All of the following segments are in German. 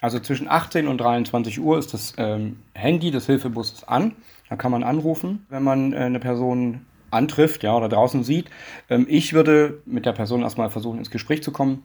Also zwischen 18 und 23 Uhr ist das ähm, Handy des Hilfebusses an. Da kann man anrufen, wenn man äh, eine Person antrifft ja, oder draußen sieht. Ähm, ich würde mit der Person erstmal versuchen, ins Gespräch zu kommen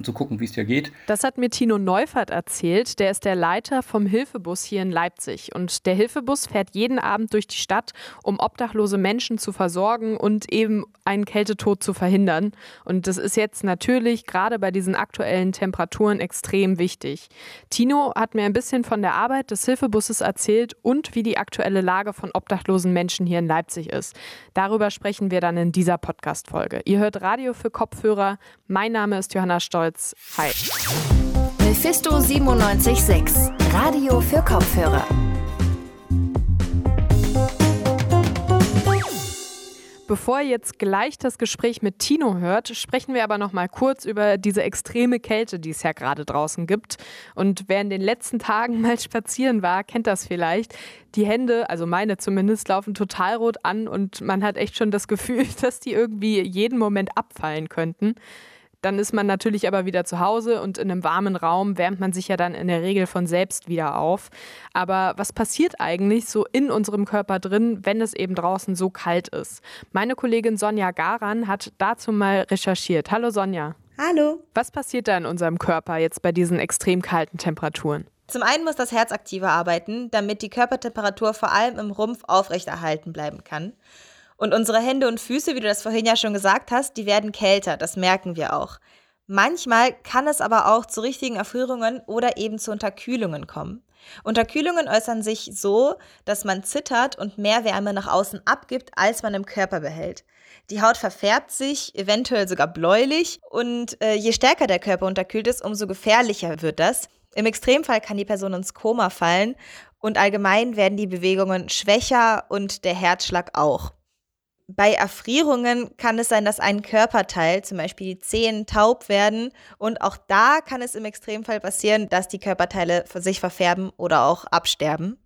und zu gucken, wie es dir geht. Das hat mir Tino Neufert erzählt. Der ist der Leiter vom Hilfebus hier in Leipzig. Und der Hilfebus fährt jeden Abend durch die Stadt, um obdachlose Menschen zu versorgen und eben einen Kältetod zu verhindern. Und das ist jetzt natürlich gerade bei diesen aktuellen Temperaturen extrem wichtig. Tino hat mir ein bisschen von der Arbeit des Hilfebusses erzählt und wie die aktuelle Lage von obdachlosen Menschen hier in Leipzig ist. Darüber sprechen wir dann in dieser Podcast-Folge. Ihr hört Radio für Kopfhörer. Mein Name ist Johanna Stolz. Stolz. Hi. Mephisto 97.6, Radio für Kopfhörer. Bevor ihr jetzt gleich das Gespräch mit Tino hört, sprechen wir aber noch mal kurz über diese extreme Kälte, die es ja gerade draußen gibt. Und wer in den letzten Tagen mal spazieren war, kennt das vielleicht. Die Hände, also meine zumindest, laufen total rot an und man hat echt schon das Gefühl, dass die irgendwie jeden Moment abfallen könnten. Dann ist man natürlich aber wieder zu Hause und in einem warmen Raum wärmt man sich ja dann in der Regel von selbst wieder auf. Aber was passiert eigentlich so in unserem Körper drin, wenn es eben draußen so kalt ist? Meine Kollegin Sonja Garan hat dazu mal recherchiert. Hallo Sonja. Hallo. Was passiert da in unserem Körper jetzt bei diesen extrem kalten Temperaturen? Zum einen muss das Herz aktiver arbeiten, damit die Körpertemperatur vor allem im Rumpf aufrechterhalten bleiben kann. Und unsere Hände und Füße, wie du das vorhin ja schon gesagt hast, die werden kälter, das merken wir auch. Manchmal kann es aber auch zu richtigen Erfrierungen oder eben zu Unterkühlungen kommen. Unterkühlungen äußern sich so, dass man zittert und mehr Wärme nach außen abgibt, als man im Körper behält. Die Haut verfärbt sich, eventuell sogar bläulich und äh, je stärker der Körper unterkühlt ist, umso gefährlicher wird das. Im Extremfall kann die Person ins Koma fallen und allgemein werden die Bewegungen schwächer und der Herzschlag auch. Bei Erfrierungen kann es sein, dass ein Körperteil, zum Beispiel die Zehen, taub werden. Und auch da kann es im Extremfall passieren, dass die Körperteile sich verfärben oder auch absterben.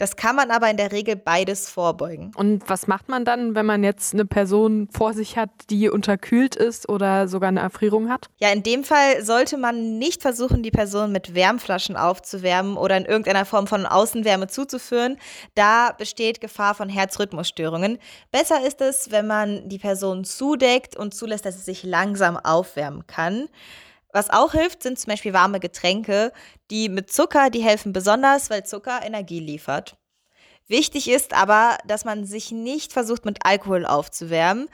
Das kann man aber in der Regel beides vorbeugen. Und was macht man dann, wenn man jetzt eine Person vor sich hat, die unterkühlt ist oder sogar eine Erfrierung hat? Ja, in dem Fall sollte man nicht versuchen, die Person mit Wärmflaschen aufzuwärmen oder in irgendeiner Form von Außenwärme zuzuführen. Da besteht Gefahr von Herzrhythmusstörungen. Besser ist es, wenn man die Person zudeckt und zulässt, dass sie sich langsam aufwärmen kann. Was auch hilft, sind zum Beispiel warme Getränke, die mit Zucker, die helfen besonders, weil Zucker Energie liefert. Wichtig ist aber, dass man sich nicht versucht, mit Alkohol aufzuwärmen,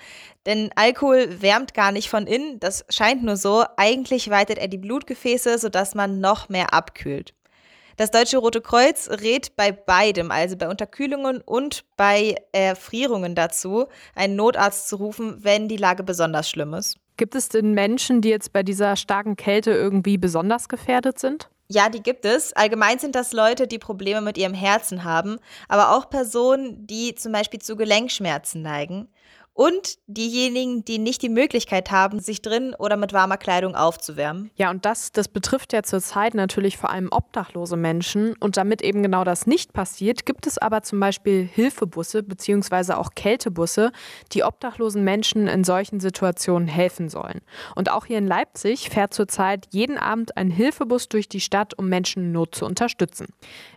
denn Alkohol wärmt gar nicht von innen, das scheint nur so. Eigentlich weitet er die Blutgefäße, sodass man noch mehr abkühlt. Das Deutsche Rote Kreuz rät bei beidem, also bei Unterkühlungen und bei Erfrierungen dazu, einen Notarzt zu rufen, wenn die Lage besonders schlimm ist. Gibt es denn Menschen, die jetzt bei dieser starken Kälte irgendwie besonders gefährdet sind? Ja, die gibt es. Allgemein sind das Leute, die Probleme mit ihrem Herzen haben, aber auch Personen, die zum Beispiel zu Gelenkschmerzen neigen und diejenigen, die nicht die Möglichkeit haben, sich drin oder mit warmer Kleidung aufzuwärmen. Ja, und das, das betrifft ja zurzeit natürlich vor allem obdachlose Menschen. Und damit eben genau das nicht passiert, gibt es aber zum Beispiel Hilfebusse bzw. auch Kältebusse, die obdachlosen Menschen in solchen Situationen helfen sollen. Und auch hier in Leipzig fährt zurzeit jeden Abend ein Hilfebus durch die Stadt, um Menschen in Not zu unterstützen.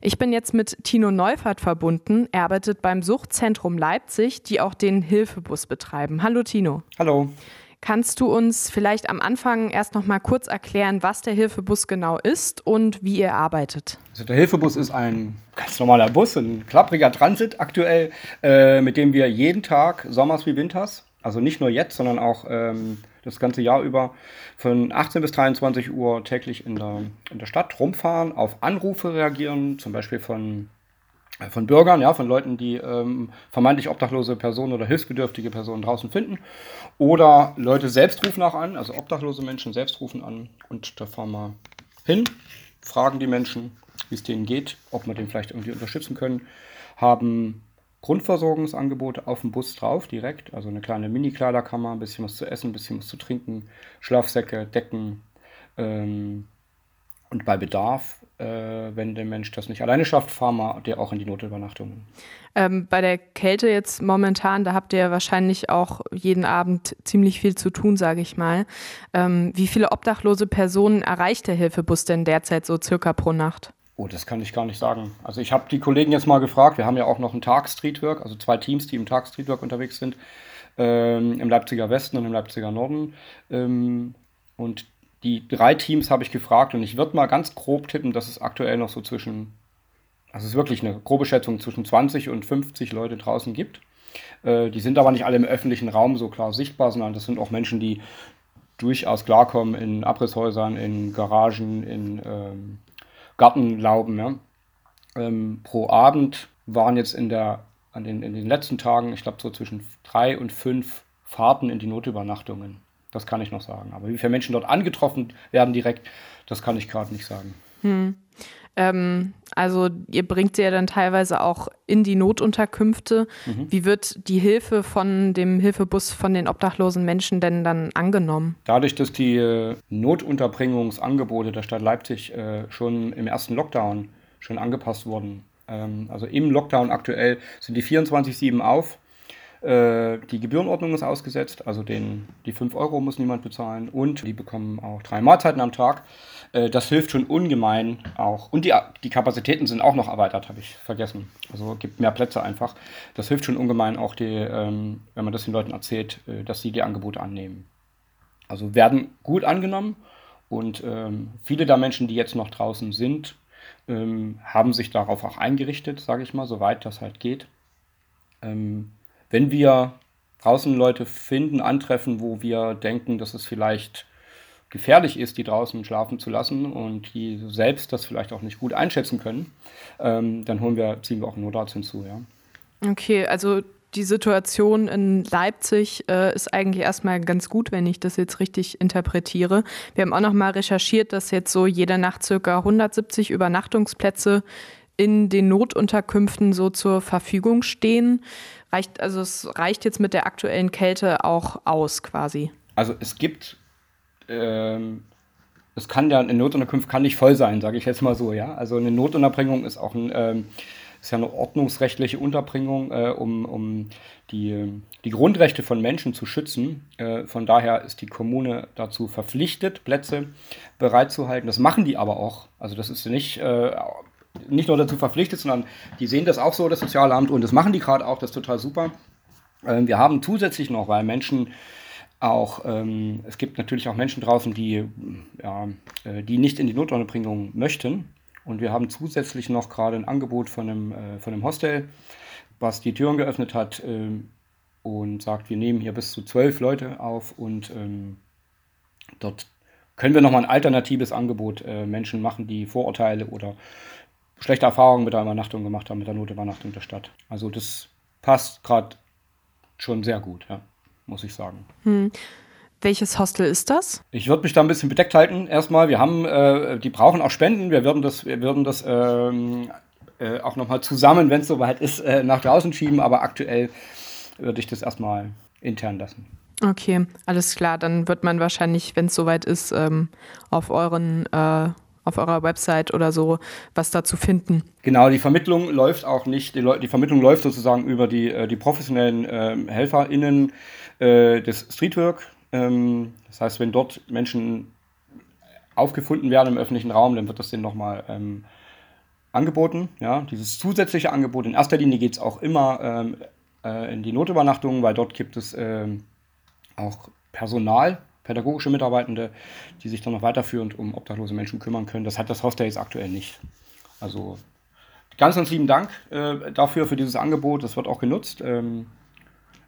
Ich bin jetzt mit Tino Neufert verbunden. Er arbeitet beim Suchtzentrum Leipzig, die auch den Hilfebus betreiben. Hallo Tino. Hallo. Kannst du uns vielleicht am Anfang erst noch mal kurz erklären, was der Hilfebus genau ist und wie ihr arbeitet? Also der Hilfebus ist ein ganz normaler Bus, ein klappriger Transit aktuell, äh, mit dem wir jeden Tag, sommers wie winters, also nicht nur jetzt, sondern auch ähm, das ganze Jahr über, von 18 bis 23 Uhr täglich in der, in der Stadt rumfahren, auf Anrufe reagieren, zum Beispiel von von Bürgern, ja, von Leuten, die ähm, vermeintlich obdachlose Personen oder hilfsbedürftige Personen draußen finden. Oder Leute selbst rufen auch an, also obdachlose Menschen selbst rufen an. Und da fahren wir hin, fragen die Menschen, wie es denen geht, ob wir den vielleicht irgendwie unterstützen können. Haben Grundversorgungsangebote auf dem Bus drauf, direkt. Also eine kleine Mini-Kleiderkammer, ein bisschen was zu essen, ein bisschen was zu trinken, Schlafsäcke, Decken, ähm, Und bei Bedarf, äh, wenn der Mensch das nicht alleine schafft, fahren wir der auch in die Notübernachtungen. Ähm, bei der Kälte jetzt momentan, da habt ihr ja wahrscheinlich auch jeden Abend ziemlich viel zu tun, sage ich mal. Ähm, wie viele obdachlose Personen erreicht der Hilfebus denn derzeit so circa pro Nacht? Oh, das kann ich gar nicht sagen. Also ich habe die Kollegen jetzt mal gefragt. Wir haben ja auch noch einen Tag Streetwork, also zwei Teams, die im Tag Streetwork unterwegs sind, ähm, im Leipziger Westen und im Leipziger Norden. Ähm, und die drei Teams habe ich gefragt und ich würde mal ganz grob tippen, dass es aktuell noch so zwischen, also es ist wirklich eine grobe Schätzung, zwischen 20 und 50 Leute draußen gibt. Äh, die sind aber nicht alle im öffentlichen Raum so klar sichtbar, sondern das sind auch Menschen, die durchaus klarkommen in Abrisshäusern, in Garagen, in ähm, Gartenlauben. Ja. Ähm, pro Abend waren jetzt in, der, an den, in den letzten Tagen, ich glaube, so zwischen drei und fünf Fahrten in die Notübernachtungen. Das kann ich noch sagen. Aber wie viele Menschen dort angetroffen werden direkt, das kann ich gerade nicht sagen. Hm. Ähm, also ihr bringt sie ja dann teilweise auch in die Notunterkünfte. Mhm. Wie wird die Hilfe von dem Hilfebus von den obdachlosen Menschen denn dann angenommen? Dadurch, dass die äh, Notunterbringungsangebote der Stadt Leipzig äh, schon im ersten Lockdown schon angepasst wurden. Ähm, also im Lockdown aktuell sind die 24-7 auf. Äh, die Gebührenordnung ist ausgesetzt, also den, die 5 Euro muss niemand bezahlen und die bekommen auch drei Mahlzeiten am Tag. Äh, das hilft schon ungemein auch. Und die, die Kapazitäten sind auch noch erweitert, habe ich vergessen. Also gibt mehr Plätze einfach. Das hilft schon ungemein auch, die, ähm, wenn man das den Leuten erzählt, äh, dass sie die Angebote annehmen. Also werden gut angenommen und ähm, viele der Menschen, die jetzt noch draußen sind, ähm, haben sich darauf auch eingerichtet, sage ich mal, soweit das halt geht. Ähm, wenn wir draußen Leute finden, antreffen, wo wir denken, dass es vielleicht gefährlich ist, die draußen schlafen zu lassen und die selbst das vielleicht auch nicht gut einschätzen können, ähm, dann holen wir, ziehen wir auch einen Notarzt hinzu, ja. Okay, also die Situation in Leipzig äh, ist eigentlich erstmal ganz gut, wenn ich das jetzt richtig interpretiere. Wir haben auch noch mal recherchiert, dass jetzt so jede Nacht circa 170 Übernachtungsplätze in den Notunterkünften so zur Verfügung stehen. Reicht, also es reicht jetzt mit der aktuellen Kälte auch aus quasi. Also es gibt, ähm, es kann ja, eine Notunterkunft kann nicht voll sein, sage ich jetzt mal so, ja. Also eine Notunterbringung ist auch ein, ähm, ist ja eine ordnungsrechtliche Unterbringung, äh, um, um die, die Grundrechte von Menschen zu schützen. Äh, von daher ist die Kommune dazu verpflichtet, Plätze bereitzuhalten. Das machen die aber auch. Also das ist nicht äh, nicht nur dazu verpflichtet, sondern die sehen das auch so, das Sozialamt, und das machen die gerade auch, das ist total super. Ähm, wir haben zusätzlich noch, weil Menschen auch, ähm, es gibt natürlich auch Menschen draußen, die, ja, äh, die nicht in die Notunterbringung möchten. Und wir haben zusätzlich noch gerade ein Angebot von einem, äh, von einem Hostel, was die Türen geöffnet hat äh, und sagt, wir nehmen hier bis zu zwölf Leute auf und ähm, dort können wir nochmal ein alternatives Angebot äh, Menschen machen, die Vorurteile oder schlechte Erfahrungen mit der Übernachtung gemacht haben, mit der Notübernachtung der Stadt. Also das passt gerade schon sehr gut, ja, muss ich sagen. Hm. Welches Hostel ist das? Ich würde mich da ein bisschen bedeckt halten. Erstmal, wir haben, äh, die brauchen auch Spenden. Wir würden das, wir würden das ähm, äh, auch nochmal zusammen, wenn es soweit ist, äh, nach draußen schieben. Aber aktuell würde ich das erstmal intern lassen. Okay, alles klar. Dann wird man wahrscheinlich, wenn es soweit ist, ähm, auf euren äh, auf eurer Website oder so was dazu finden. Genau, die Vermittlung läuft auch nicht, die, die Vermittlung läuft sozusagen über die, äh, die professionellen äh, HelferInnen äh, des Streetwork. Ähm, das heißt, wenn dort Menschen aufgefunden werden im öffentlichen Raum, dann wird das denen nochmal ähm, angeboten. Ja, dieses zusätzliche Angebot. In erster Linie geht es auch immer ähm, äh, in die Notübernachtung, weil dort gibt es ähm, auch Personal, pädagogische Mitarbeitende, die sich dann noch weiterführend um obdachlose Menschen kümmern können. Das hat das Hostel jetzt aktuell nicht. Also ganz, ganz lieben Dank äh, dafür, für dieses Angebot. Das wird auch genutzt. Ähm,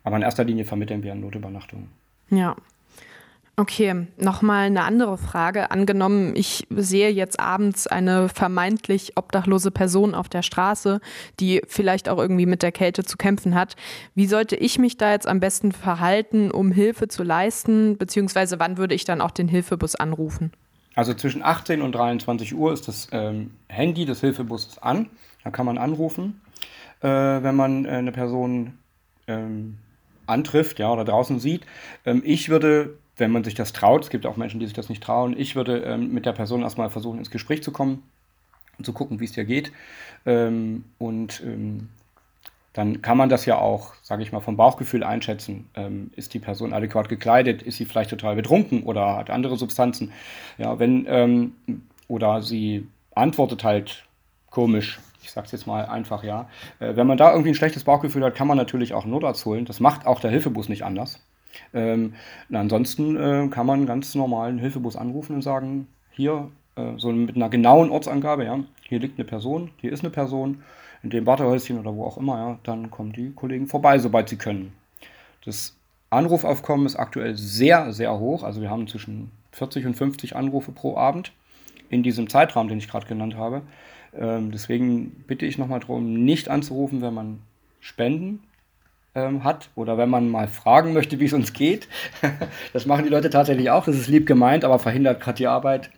aber in erster Linie vermitteln wir Notübernachtungen. Ja, Okay, nochmal eine andere Frage. Angenommen, ich sehe jetzt abends eine vermeintlich obdachlose Person auf der Straße, die vielleicht auch irgendwie mit der Kälte zu kämpfen hat. Wie sollte ich mich da jetzt am besten verhalten, um Hilfe zu leisten? Beziehungsweise wann würde ich dann auch den Hilfebus anrufen? Also zwischen 18 und 23 Uhr ist das ähm, Handy des Hilfebusses an. Da kann man anrufen, äh, wenn man äh, eine Person ähm, antrifft ja, oder draußen sieht. Ähm, ich würde wenn man sich das traut, es gibt auch Menschen, die sich das nicht trauen, ich würde ähm, mit der Person erstmal versuchen, ins Gespräch zu kommen und zu gucken, wie es dir geht. Ähm, und ähm, dann kann man das ja auch, sage ich mal, vom Bauchgefühl einschätzen. Ähm, ist die Person adäquat gekleidet? Ist sie vielleicht total betrunken oder hat andere Substanzen? Ja, wenn, ähm, oder sie antwortet halt komisch. Ich sage es jetzt mal einfach, ja. Äh, wenn man da irgendwie ein schlechtes Bauchgefühl hat, kann man natürlich auch Notarzt holen. Das macht auch der Hilfebus nicht anders. Ähm, ansonsten äh, kann man ganz normalen Hilfebus anrufen und sagen, hier, äh, so mit einer genauen Ortsangabe, ja, hier liegt eine Person, hier ist eine Person, in dem Wartehäuschen oder wo auch immer, ja, dann kommen die Kollegen vorbei, sobald sie können. Das Anrufaufkommen ist aktuell sehr, sehr hoch. Also wir haben zwischen 40 und 50 Anrufe pro Abend in diesem Zeitraum, den ich gerade genannt habe. Ähm, deswegen bitte ich nochmal darum, nicht anzurufen, wenn man Spenden ähm, hat oder wenn man mal fragen möchte, wie es uns geht. das machen die Leute tatsächlich auch. Das ist lieb gemeint, aber verhindert gerade die Arbeit.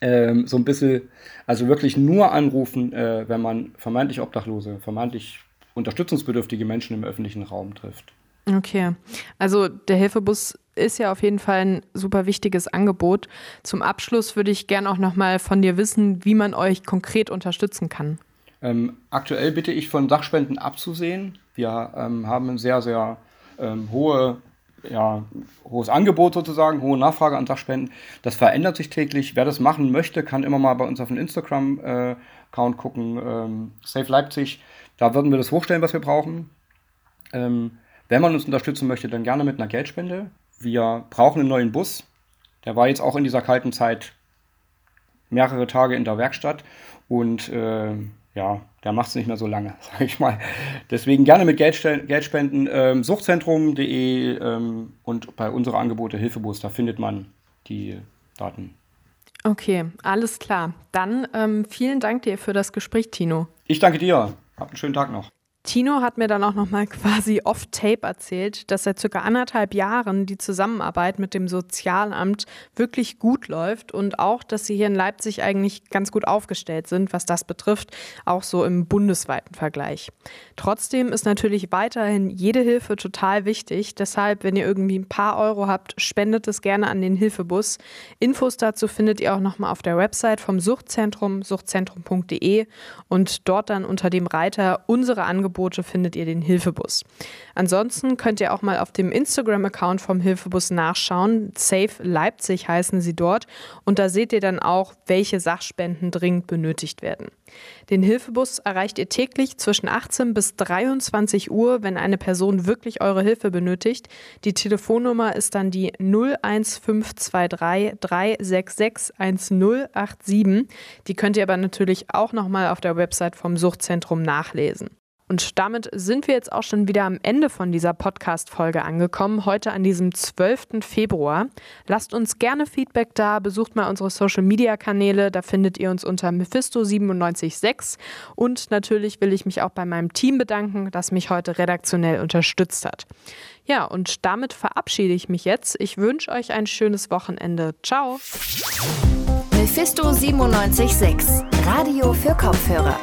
Ähm, so ein bisschen, also wirklich nur anrufen, äh, wenn man vermeintlich Obdachlose, vermeintlich unterstützungsbedürftige Menschen im öffentlichen Raum trifft. Okay, also der Hilfebus ist ja auf jeden Fall ein super wichtiges Angebot. Zum Abschluss würde ich gerne auch noch mal von dir wissen, wie man euch konkret unterstützen kann. Ähm, aktuell bitte ich von Sachspenden abzusehen. Wir ähm, haben ein sehr, sehr ähm, hohe, ja, hohes Angebot sozusagen, hohe Nachfrage an Sachspenden. Das verändert sich täglich. Wer das machen möchte, kann immer mal bei uns auf den Instagram-Account äh, gucken, ähm, Safe Leipzig. Da würden wir das hochstellen, was wir brauchen. Ähm, wenn man uns unterstützen möchte, dann gerne mit einer Geldspende. Wir brauchen einen neuen Bus. Der war jetzt auch in dieser kalten Zeit mehrere Tage in der Werkstatt und äh, ja, der macht es nicht mehr so lange, sage ich mal. Deswegen gerne mit Geld, Geld spenden. Ähm, Suchtzentrum.de ähm, und bei unserer Angebote Hilfebus, da findet man die Daten. Okay, alles klar. Dann ähm, vielen Dank dir für das Gespräch, Tino. Ich danke dir. Habt einen schönen Tag noch. Tino hat mir dann auch noch mal quasi off-tape erzählt, dass seit circa anderthalb Jahren die Zusammenarbeit mit dem Sozialamt wirklich gut läuft und auch, dass sie hier in Leipzig eigentlich ganz gut aufgestellt sind, was das betrifft, auch so im bundesweiten Vergleich. Trotzdem ist natürlich weiterhin jede Hilfe total wichtig. Deshalb, wenn ihr irgendwie ein paar Euro habt, spendet es gerne an den Hilfebus. Infos dazu findet ihr auch noch mal auf der Website vom Suchtzentrum, suchtzentrum.de und dort dann unter dem Reiter unsere Angebote Angebote findet ihr den Hilfebus. Ansonsten könnt ihr auch mal auf dem Instagram-Account vom Hilfebus nachschauen. Safe Leipzig heißen sie dort. Und da seht ihr dann auch, welche Sachspenden dringend benötigt werden. Den Hilfebus erreicht ihr täglich zwischen 18 bis 23 Uhr, wenn eine Person wirklich eure Hilfe benötigt. Die Telefonnummer ist dann die 01523 366 1087. Die könnt ihr aber natürlich auch nochmal auf der Website vom Suchtzentrum nachlesen. Und damit sind wir jetzt auch schon wieder am Ende von dieser Podcast-Folge angekommen, heute an diesem 12. Februar. Lasst uns gerne Feedback da, besucht mal unsere Social-Media-Kanäle, da findet ihr uns unter Mephisto976. Und natürlich will ich mich auch bei meinem Team bedanken, das mich heute redaktionell unterstützt hat. Ja, und damit verabschiede ich mich jetzt. Ich wünsche euch ein schönes Wochenende. Ciao. Mephisto 976, Radio für Kopfhörer.